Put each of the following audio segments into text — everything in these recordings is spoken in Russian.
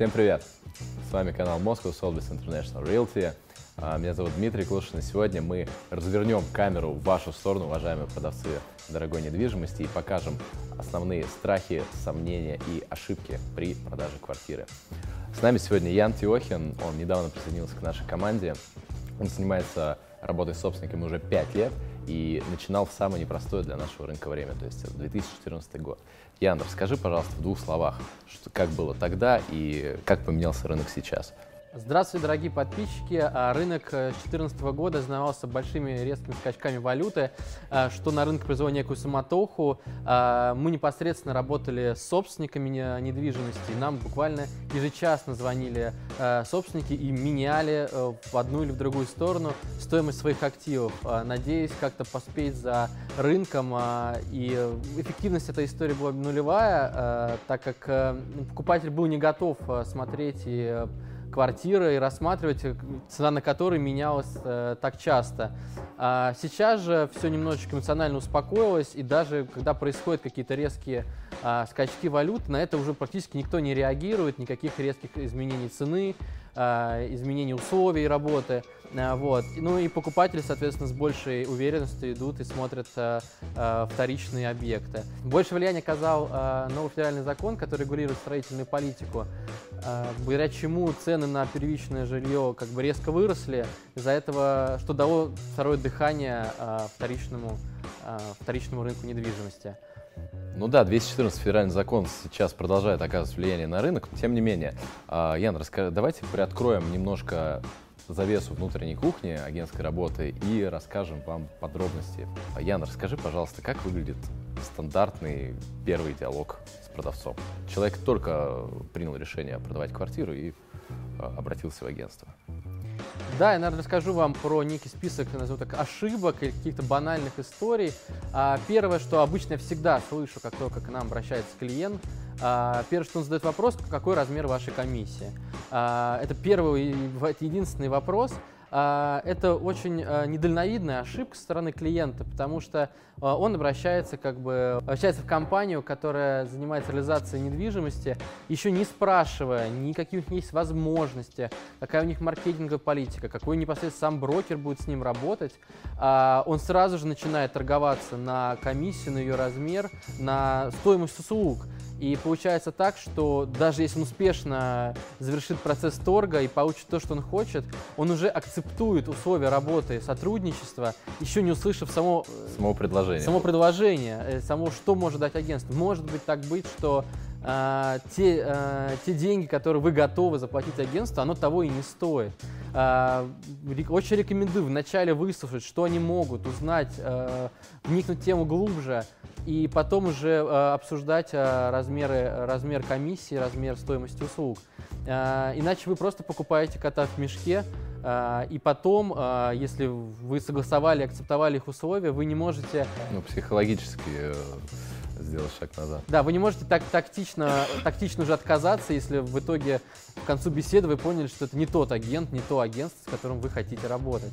Всем привет! С вами канал Moscow Sotheby's International Realty. А, Меня зовут Дмитрий Клушин, и сегодня мы развернем камеру в вашу сторону, уважаемые продавцы дорогой недвижимости, и покажем основные страхи, сомнения и ошибки при продаже квартиры. С нами сегодня Ян Тиохин, он недавно присоединился к нашей команде. Он занимается работой с собственниками уже 5 лет и начинал в самое непростое для нашего рынка время, то есть это 2014 год. Ян, расскажи, пожалуйста, в двух словах, что, как было тогда и как поменялся рынок сейчас. Здравствуйте, дорогие подписчики. А, Рынок 2014 года знавался большими резкими скачками валюты, а, что на рынке произвело некую самотоху. А, Мы непосредственно работали с собственниками не- недвижимости. Нам буквально ежечасно звонили собственники и меняли э, в одну или в другую сторону стоимость своих активов, надеясь как-то поспеть за рынком. И э, эффективность этой истории была нулевая, так как э, покупатель был не готов смотреть и э, квартиры и рассматривать, э, цена на которые менялась э, так часто. А сейчас же все немножечко эмоционально успокоилось, и даже когда происходят какие-то резкие а, скачки валют, на это уже практически никто не реагирует, никаких резких изменений цены, изменений условий работы. А, Вот. Ну и покупатели, соответственно, с большей уверенностью идут и смотрят а, а, вторичные объекты. Больше влияния оказал а, новый федеральный закон, который регулирует строительную политику, а, благодаря чему цены на первичное жилье как бы резко выросли, из-за этого, что дало второе дыхание а, вторичному, а, вторичному рынку недвижимости. Ну да, 214 федеральный закон сейчас продолжает оказывать влияние на рынок. Тем не менее, а, Ян, расскажи, давайте приоткроем немножко завесу внутренней кухни агентской работы и расскажем вам подробности. А, Ян, расскажи, пожалуйста, как выглядит стандартный первый диалог с продавцом. Человек только принял решение продавать квартиру и а, обратился в агентство. Да, я, наверное, расскажу вам про некий список, назову так, ошибок или каких-то банальных историй. А, Первое, что обычно я всегда слышу, как только к нам обращается клиент, а, первое, что он задает вопрос, какой размер вашей комиссии. А, Это первый, единственный вопрос. А, Это очень а, недальновидная ошибка со стороны клиента, потому что а, он обращается, как бы, обращается в компанию, которая занимается реализацией недвижимости, еще не спрашивая, никакие у них есть возможности, какая у них маркетинговая политика, какой непосредственно сам брокер будет с ним работать. Он сразу же начинает торговаться на комиссию, на ее размер, на стоимость услуг. И получается так, что даже если он успешно завершит процесс торга и получит то, что он хочет, он уже акцептует условия работы сотрудничества, еще не услышав само, э, Само предложение. само предложение, э, само, что может дать агентство. Может быть так быть, что а, те, а, те деньги, которые вы готовы заплатить агентству, оно того и не стоит. А, очень рекомендую вначале выслушать, что они могут, узнать, а, вникнуть в тему глубже, и потом уже а, обсуждать а, размеры, размер комиссии, размер стоимости услуг. А, Иначе вы просто покупаете кота в мешке, а, и потом, а, если вы согласовали, акцептовали их условия, вы не можете Ну, психологически э, сделать шаг назад. да, вы не можете так тактично, тактично уже отказаться, если в итоге к концу беседы вы поняли, что это не тот агент, не то агентство, с которым вы хотите работать.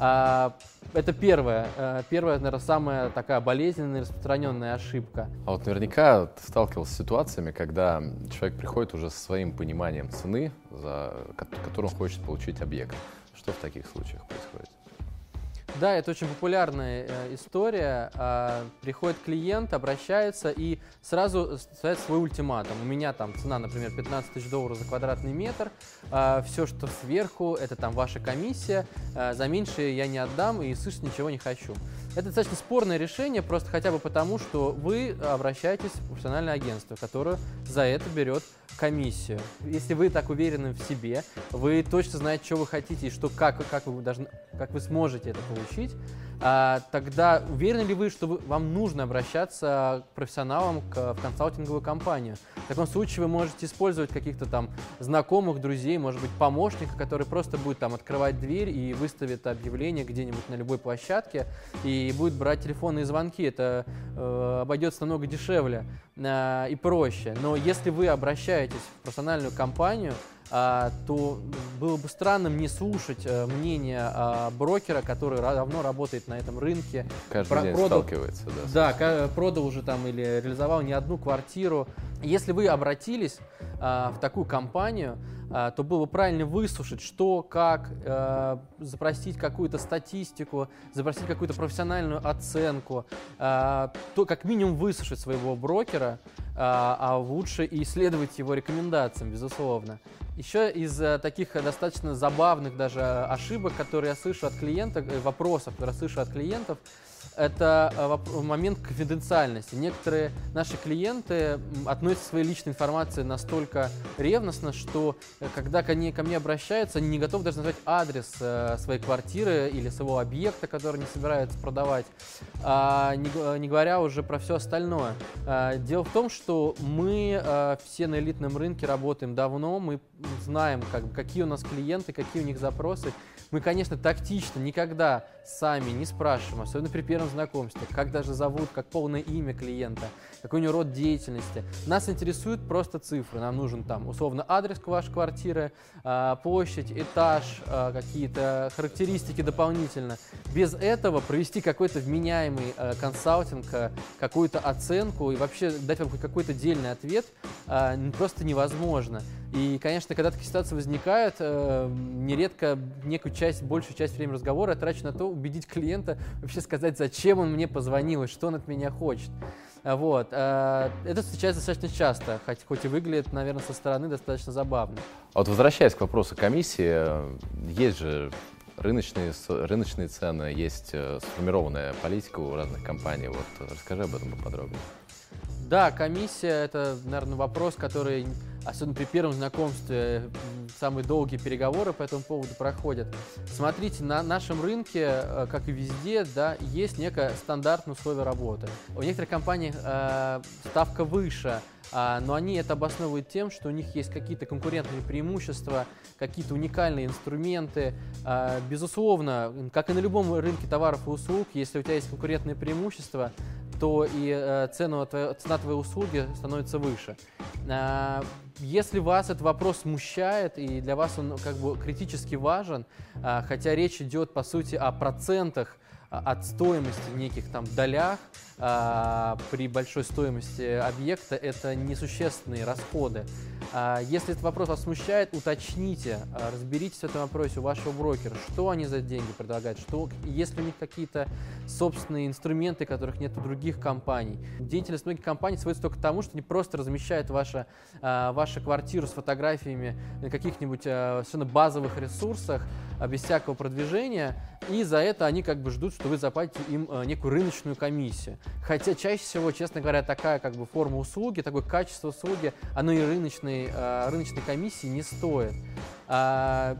А, это первое, э, первая, наверное, самая такая болезненная распространенная ошибка. А вот наверняка ты сталкивался с ситуациями, когда человек приходит уже со своим пониманием цены, за ко- которую он хочет получить объект. Что в таких случаях происходит? Да, это очень популярная э, история. А, приходит клиент, обращается и сразу ставит свой ультиматум. У меня там цена, например, 15 тысяч долларов за квадратный метр. все, что сверху, это там ваша комиссия. А, за меньше я не отдам и слышать ничего не хочу. Это достаточно спорное решение, просто хотя бы потому, что вы обращаетесь в профессиональное агентство, которое за это берет комиссию. Если вы так уверены в себе, вы точно знаете, что вы хотите и что, как, как, вы, должны, как вы сможете это получить, а, тогда уверены ли вы, что вам нужно обращаться к профессионалам, к, в консалтинговую компанию? В таком случае вы можете использовать каких-то там знакомых, друзей, может быть, помощника, который просто будет там открывать дверь и выставит объявление где-нибудь на любой площадке и будет брать телефонные звонки. Это э, обойдется намного дешевле э, и проще. Но если вы обращаетесь в профессиональную компанию, то было бы странным не слушать э, мнение а, брокера, который давно работает на этом рынке, Каждый Про- день продал- сталкивается, да. да, продал уже там или реализовал не одну квартиру. Если вы обратились а, в такую компанию, а, то было бы правильно выслушать, что, как, а, запросить какую-то статистику, запросить какую-то профессиональную оценку, а, то как минимум выслушать своего брокера, а, а лучше и исследовать его рекомендациям, безусловно. Еще из а, таких достаточно забавных даже ошибок, которые я слышу от клиентов, э, вопросов, которые я слышу от клиентов, это э, момент конфиденциальности. Некоторые наши клиенты относятся к своей личной информации настолько ревностно, что э, когда ко мне, ко мне обращаются, они не готовы даже назвать адрес э, своей квартиры или своего объекта, который они собираются продавать, а, не, говоря уже про все остальное. А, дело в том, что мы все на элитном рынке работаем давно, мы знаем, как, какие у нас клиенты, какие у них запросы, мы, конечно, тактично никогда сами не спрашиваем, особенно при первом знакомстве, как даже зовут, как полное имя клиента, какой у него род деятельности. Нас интересуют просто цифры. Нам нужен там условно адрес вашей квартиры, а, площадь, этаж, а, какие-то характеристики дополнительно. Без этого провести какой-то вменяемый а, консалтинг, какую-то оценку и вообще дать вам какой-то дельный ответ просто невозможно. И, конечно, когда такие ситуации возникают, э, нередко некую часть, большую часть времени разговора я трачу на то, убедить клиента вообще сказать, зачем он мне позвонил и что он от меня хочет. Вот. Э, это встречается достаточно часто, хоть, хоть и выглядит, наверное, со стороны достаточно забавно. А вот возвращаясь к вопросу комиссии, есть же рыночные, рыночные цены, есть э, сформированная политика у разных компаний. Вот расскажи об этом поподробнее. Да, комиссия – это, наверное, вопрос, который особенно при первом знакомстве, самые долгие переговоры по этому поводу проходят. Смотрите, на нашем рынке, э, как и везде, да, есть некое стандартное условие работы. У некоторых компаний э, ставка выше, э, но они это обосновывают тем, что у них есть какие-то конкурентные преимущества, какие-то уникальные инструменты. Э, безусловно, как и на любом рынке товаров и услуг, если у тебя есть конкурентные преимущества, то и э, цену, цена твоей услуги становится выше. Э, если вас этот вопрос смущает и для вас он как бы критически важен, э, хотя речь идет по сути о процентах от стоимости неких там долях, а, при большой стоимости объекта это несущественные расходы. А, если этот вопрос вас смущает, уточните, а, разберитесь в этом вопросе у вашего брокера, что они за деньги предлагают, что, есть ли у них какие-то собственные инструменты, которых нет у других компаний. Деятельность многих компаний сводится только к тому, что они просто размещают ваша, вашу квартиру с фотографиями на каких-нибудь совершенно базовых ресурсах, без всякого продвижения, и за это они как бы ждут, что вы заплатите им некую рыночную комиссию. Хотя чаще всего, честно говоря, такая как бы форма услуги, такое качество услуги, оно и рыночной, э, рыночной комиссии не стоит. А,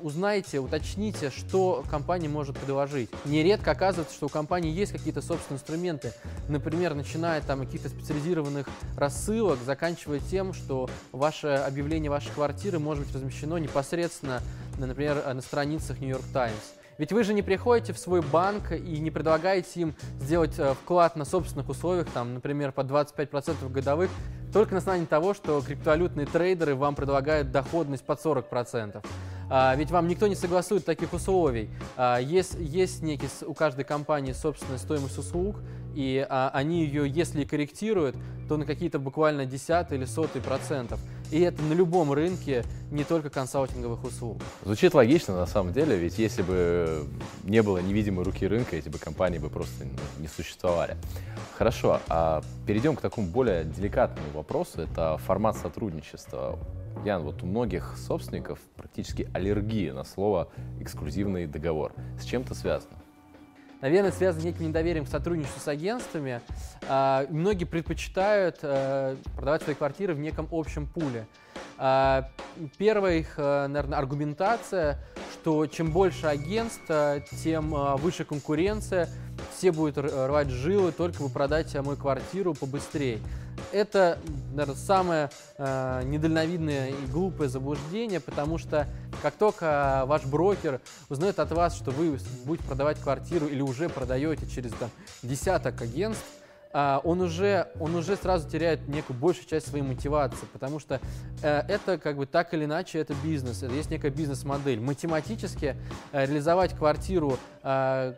узнайте, уточните, что компания может предложить. Нередко оказывается, что у компании есть какие-то собственные инструменты, например, начиная там каких-то специализированных рассылок, заканчивая тем, что ваше объявление вашей квартиры может быть размещено непосредственно, например, на страницах New York Times. Ведь вы же не приходите в свой банк и не предлагаете им сделать э, вклад на собственных условиях, там, например, по 25% годовых, только на основании того, что криптовалютные трейдеры вам предлагают доходность под 40%. А, ведь вам никто не согласует таких условий. А, есть, есть некий у каждой компании собственная стоимость услуг, и а, они ее, если корректируют, то на какие-то буквально десятые или сотые процентов. И это на любом рынке, не только консалтинговых услуг. Звучит логично на самом деле, ведь если бы не было невидимой руки рынка, эти бы компании бы просто не существовали. Хорошо, а перейдем к такому более деликатному вопросу, это формат сотрудничества. Ян, вот у многих собственников практически аллергия на слово «эксклюзивный договор». С чем это связано? Наверное, связано с неким недоверием к сотрудничеству с агентствами. А, многие предпочитают а, продавать свои квартиры в неком общем пуле. А, первая их, а, наверное, аргументация, что чем больше агентств, тем а, выше конкуренция, все будут рвать жилы, только вы продать мою квартиру побыстрее. Это, наверное, самое э, недальновидное и глупое заблуждение, потому что как только ваш брокер узнает от вас, что вы будете продавать квартиру или уже продаете через там, десяток агентств, он уже, он уже сразу теряет некую большую часть своей мотивации, потому что э, это как бы так или иначе это бизнес, это есть некая бизнес-модель. Математически э, реализовать квартиру э,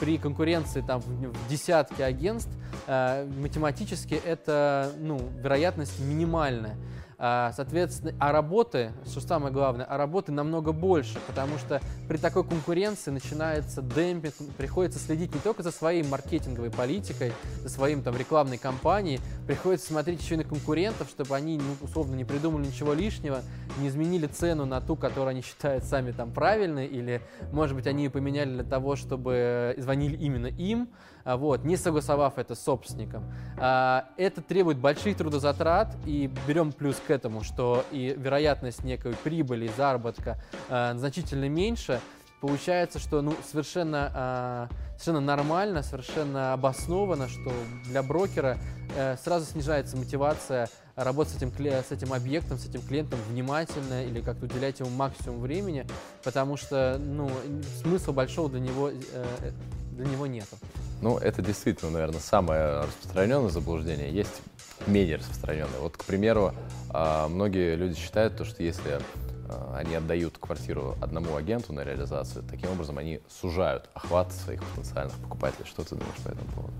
при конкуренции там в десятке агентств, математически это ну, вероятность минимальная. А, соответственно, а работы, что самое главное, а работы намного больше, потому что при такой конкуренции начинается демпинг, приходится следить не только за своей маркетинговой политикой, за своим там рекламной кампанией, приходится смотреть еще и на конкурентов, чтобы они, ну, условно, не придумали ничего лишнего, не изменили цену на ту, которую они считают сами там правильной, или, может быть, они ее поменяли для того, чтобы звонили именно им, а, вот, не согласовав это с собственником. А, это требует больших трудозатрат, и берем плюс к этому, что и вероятность некой прибыли, заработка а, значительно меньше, получается, что ну, совершенно, совершенно нормально, совершенно обоснованно, что для брокера э, сразу снижается мотивация работать с этим, с этим объектом, с этим клиентом внимательно или как-то уделять ему максимум времени, потому что ну, смысла большого для него, э, для него нету. Ну, это действительно, наверное, самое распространенное заблуждение. Есть менее распространенное. Вот, к примеру, а, многие люди считают, то, что если они отдают квартиру одному агенту на реализацию, таким образом они сужают охват своих потенциальных покупателей. Что ты думаешь по этому поводу?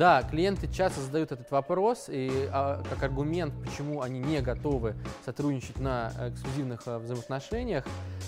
Да, клиенты часто задают этот вопрос, и а, как аргумент, почему они не готовы сотрудничать на эксклюзивных а, взаимоотношениях.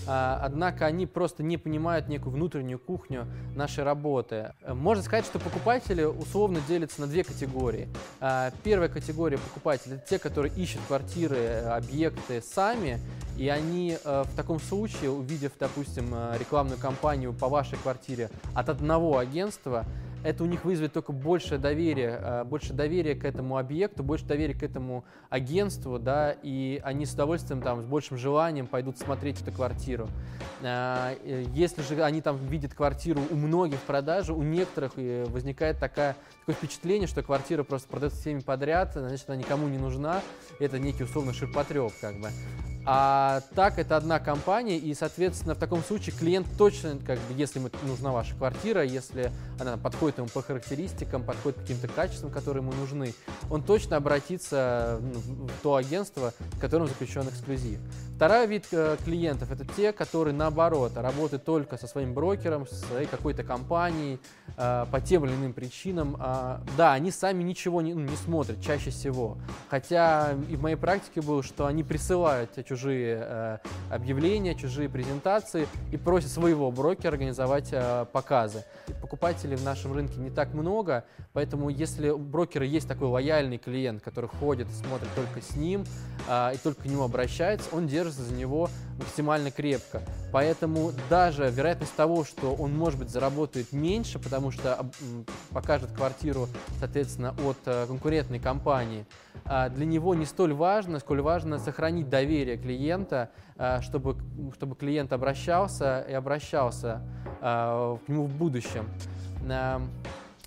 А, однако они просто не понимают некую внутреннюю кухню нашей работы. Можно сказать, что покупатели условно делятся на две категории. А, первая категория покупателей – это те, которые ищут квартиры, объекты сами, и они э, в таком случае, увидев, допустим, э, рекламную кампанию по вашей квартире от одного агентства, это у них вызовет только большее доверие, э, больше доверия к этому объекту, больше доверия к этому агентству, да, и они с удовольствием там, с большим желанием пойдут смотреть эту квартиру. Э, э, если же они там видят квартиру у многих в продаже, у некоторых возникает такая, такое впечатление, что квартира просто продается всеми подряд, значит, она никому не нужна, это некий условно ширпотреб, как бы. А так это одна компания, и, соответственно, в таком случае клиент точно, как бы, если ему нужна ваша квартира, если она подходит ему по характеристикам, подходит по каким-то качествам, которые ему нужны, он точно обратится в то агентство, с которым заключен эксклюзив. Второй вид э, клиентов – это те, которые, наоборот, работают только со своим брокером, со своей какой-то компанией, э, по тем или иным причинам. А, да, они сами ничего не, ну, не смотрят чаще всего. Хотя и в моей практике было, что они присылают чужие э, объявления, чужие презентации и просят своего брокера организовать показы. Покупателей в нашем рынке не так много, поэтому если у брокера есть такой лояльный клиент, который ходит смотрит только с ним и только к нему обращается, он держится за него максимально крепко. Поэтому даже вероятность того, что он, может быть, заработает меньше, потому что покажет квартиру, соответственно, от э, конкурентной компании, а, для него не столь важно, сколь важно сохранить доверие клиента, а, чтобы, чтобы клиент обращался и обращался а, к нему в будущем.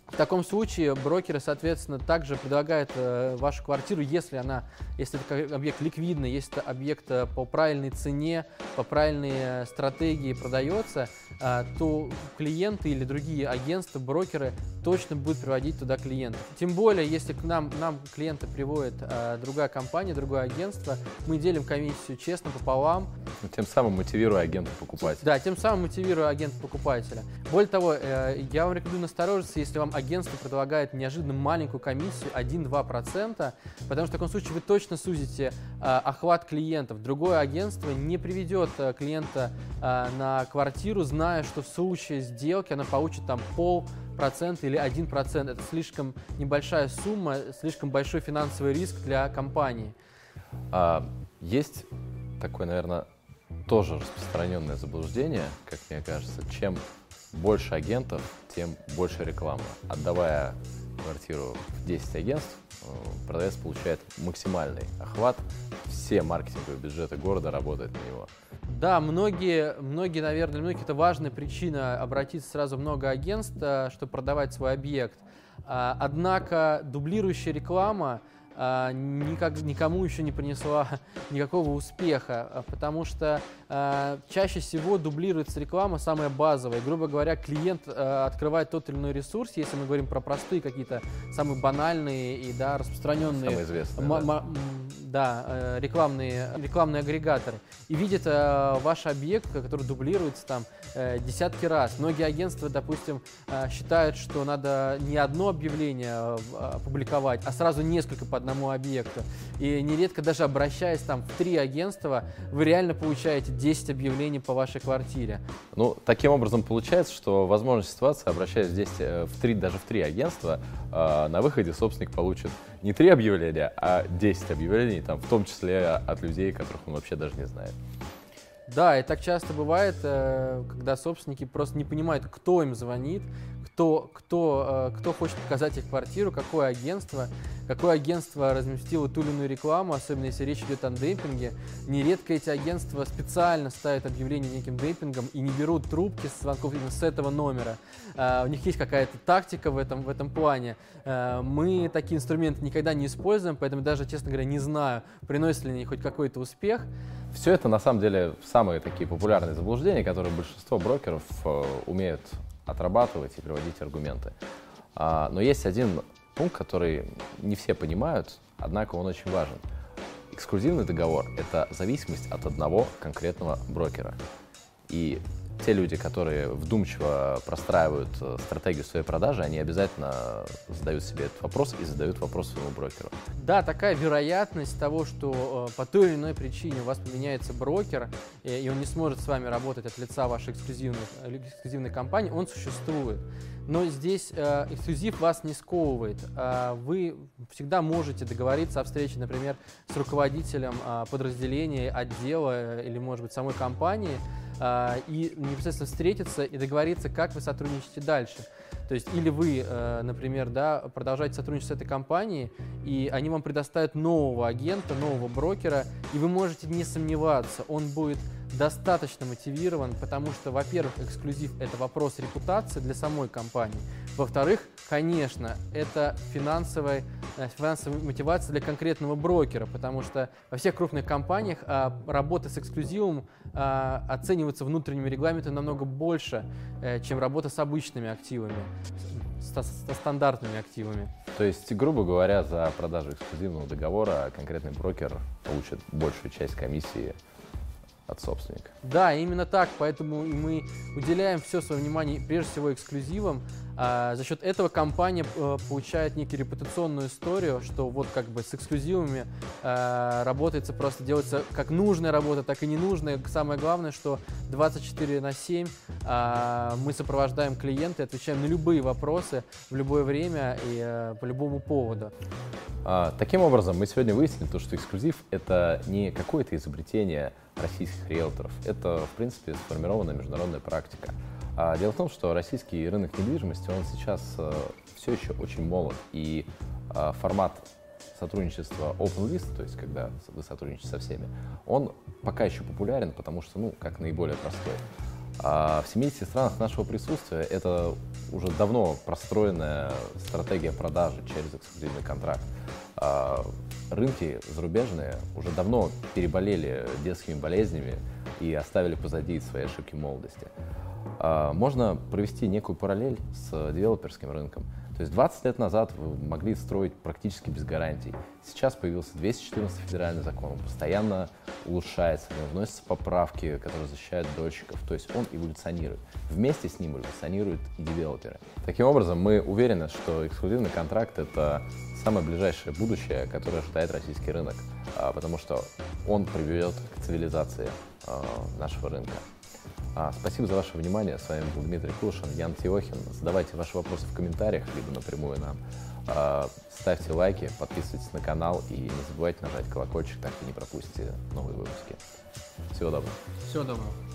В таком случае брокеры, соответственно, также предлагают э, вашу квартиру, если она, если это объект ликвидный, если это объект э, по правильной цене, по правильной э, стратегии продается, э, то клиенты или другие агентства, брокеры точно будут приводить туда клиентов. Тем более, если к нам, нам клиента приводит э, другая компания, другое агентство, мы делим комиссию честно пополам. Тем самым мотивируя агента покупателя. Да, тем самым мотивируя агента покупателя. Более того, э, я вам рекомендую насторожиться, если вам агентство предлагает неожиданно маленькую комиссию 1-2%, потому что в таком случае вы точно сузите э, охват клиентов. Другое агентство не приведет э, клиента э, на квартиру, зная, что в случае сделки она получит там пол процента или один процент. Это слишком небольшая сумма, слишком большой финансовый риск для компании. А, есть такое, наверное, тоже распространенное заблуждение, как мне кажется, чем больше агентов, тем больше рекламы. Отдавая квартиру в 10 агентств, э, продавец получает максимальный охват. Все маркетинговые бюджеты города работают на него. Да, многие, многие, наверное, для многих это важная причина обратиться сразу много агентств, э, чтобы продавать свой объект. А, однако дублирующая реклама никак, никому еще не принесла никакого успеха, а, потому что а, чаще всего дублируется реклама самая базовая. Грубо говоря, клиент а, открывает тот или иной ресурс, если мы говорим про простые какие-то самые банальные и да, распространенные Самые известные, да. Да, э, рекламные, рекламные агрегаторы, и видит э, ваш объект, который дублируется там э, десятки раз. Многие агентства, допустим, э, считают, что надо не одно объявление э, в- опубликовать, а сразу несколько по одному объекту. И нередко даже обращаясь там в три агентства, вы реально получаете 10 объявлений по вашей квартире. Ну, таким образом получается, что возможна ситуация, обращаясь здесь э, в три, даже в три агентства, э, на выходе собственник получит не три объявления, а 10 объявлений, там, в том числе от людей, которых он вообще даже не знает. Да, и так часто бывает, э, когда собственники просто не понимают, кто им звонит, кто, кто, э, кто хочет показать их квартиру, какое агентство, какое агентство разместило ту или иную рекламу, особенно если речь идет о демпинге. Нередко эти агентства специально ставят объявление неким демпингом и не берут трубки с звонков именно с этого номера. Э, У них есть какая-то тактика в этом, в этом плане. Э, Мы такие инструменты никогда не используем, поэтому даже, честно говоря, не знаю, приносят ли они хоть какой-то успех. Все это на самом деле самые такие популярные заблуждения, которые большинство брокеров умеют отрабатывать и приводить аргументы. А, но есть один пункт, который не все понимают, однако он очень важен. Эксклюзивный договор – это зависимость от одного конкретного брокера. И те люди, которые вдумчиво простраивают э, стратегию своей продажи, они обязательно задают себе этот вопрос и задают вопрос своему брокеру. Да, такая вероятность того, что э, по той или иной причине у вас поменяется брокер, и он не сможет с вами работать от лица вашей эксклюзивной, э, эксклюзивной компании, он существует. Но здесь эксклюзив вас не сковывает. Вы всегда можете договориться о встрече, например, с руководителем подразделения, отдела или, может быть, самой компании, а, и непосредственно встретиться и договориться, как вы сотрудничаете дальше. То есть или вы, э, например, да, продолжаете сотрудничать с этой компанией, и они вам предоставят нового агента, нового брокера, и вы можете не сомневаться, он будет достаточно мотивирован, потому что, во-первых, эксклюзив – это вопрос репутации для самой компании. Во-вторых, конечно, это финансовая, э, финансовая мотивация для конкретного брокера, потому что во всех крупных компаниях а, работа с эксклюзивом а, оценивается внутренними регламентами намного больше, э, чем работа с обычными активами, со стандартными активами. То есть, грубо говоря, за продажу эксклюзивного договора конкретный брокер получит большую часть комиссии от собственника. Да, именно так, поэтому мы уделяем все свое внимание прежде всего эксклюзивам. А, за счет этого компания э, получает некую репутационную историю, что вот как бы с эксклюзивами э, работается, просто делается как нужная работа, так и ненужная. Самое главное, что 24 на 7 а, мы сопровождаем клиента и отвечаем на любые вопросы в любое время и э, по любому поводу. А, Таким образом, мы сегодня выяснили то, что эксклюзив — это не какое-то изобретение российских риэлторов. Это, в принципе, сформированная международная практика. А Дело в том, что российский рынок недвижимости, он сейчас все еще очень молод, и формат сотрудничества open list, то есть когда вы сотрудничаете со всеми, он пока еще популярен, потому что, ну, как наиболее простой. А в 70 странах нашего присутствия это уже давно простроенная стратегия продажи через эксклюзивный контракт. А рынки зарубежные уже давно переболели детскими болезнями и оставили позади свои ошибки молодости. А можно провести некую параллель с девелоперским рынком. То есть 20 лет назад вы могли строить практически без гарантий. Сейчас появился 214 федеральный закон, он постоянно улучшается, в него вносятся поправки, которые защищают дольщиков. То есть он эволюционирует. Вместе с ним эволюционируют и девелоперы. Таким образом, мы уверены, что эксклюзивный контракт — это самое ближайшее будущее, которое ожидает российский рынок, а, потому что он приведет к цивилизации а, нашего рынка. А, спасибо за ваше внимание. С вами был Дмитрий Кулшин, Ян Тиохин. Задавайте ваши вопросы в комментариях, либо напрямую нам. А, ставьте лайки, подписывайтесь на канал и не забывайте нажать колокольчик, так вы не пропустите новые выпуски. Всего доброго. Всего доброго.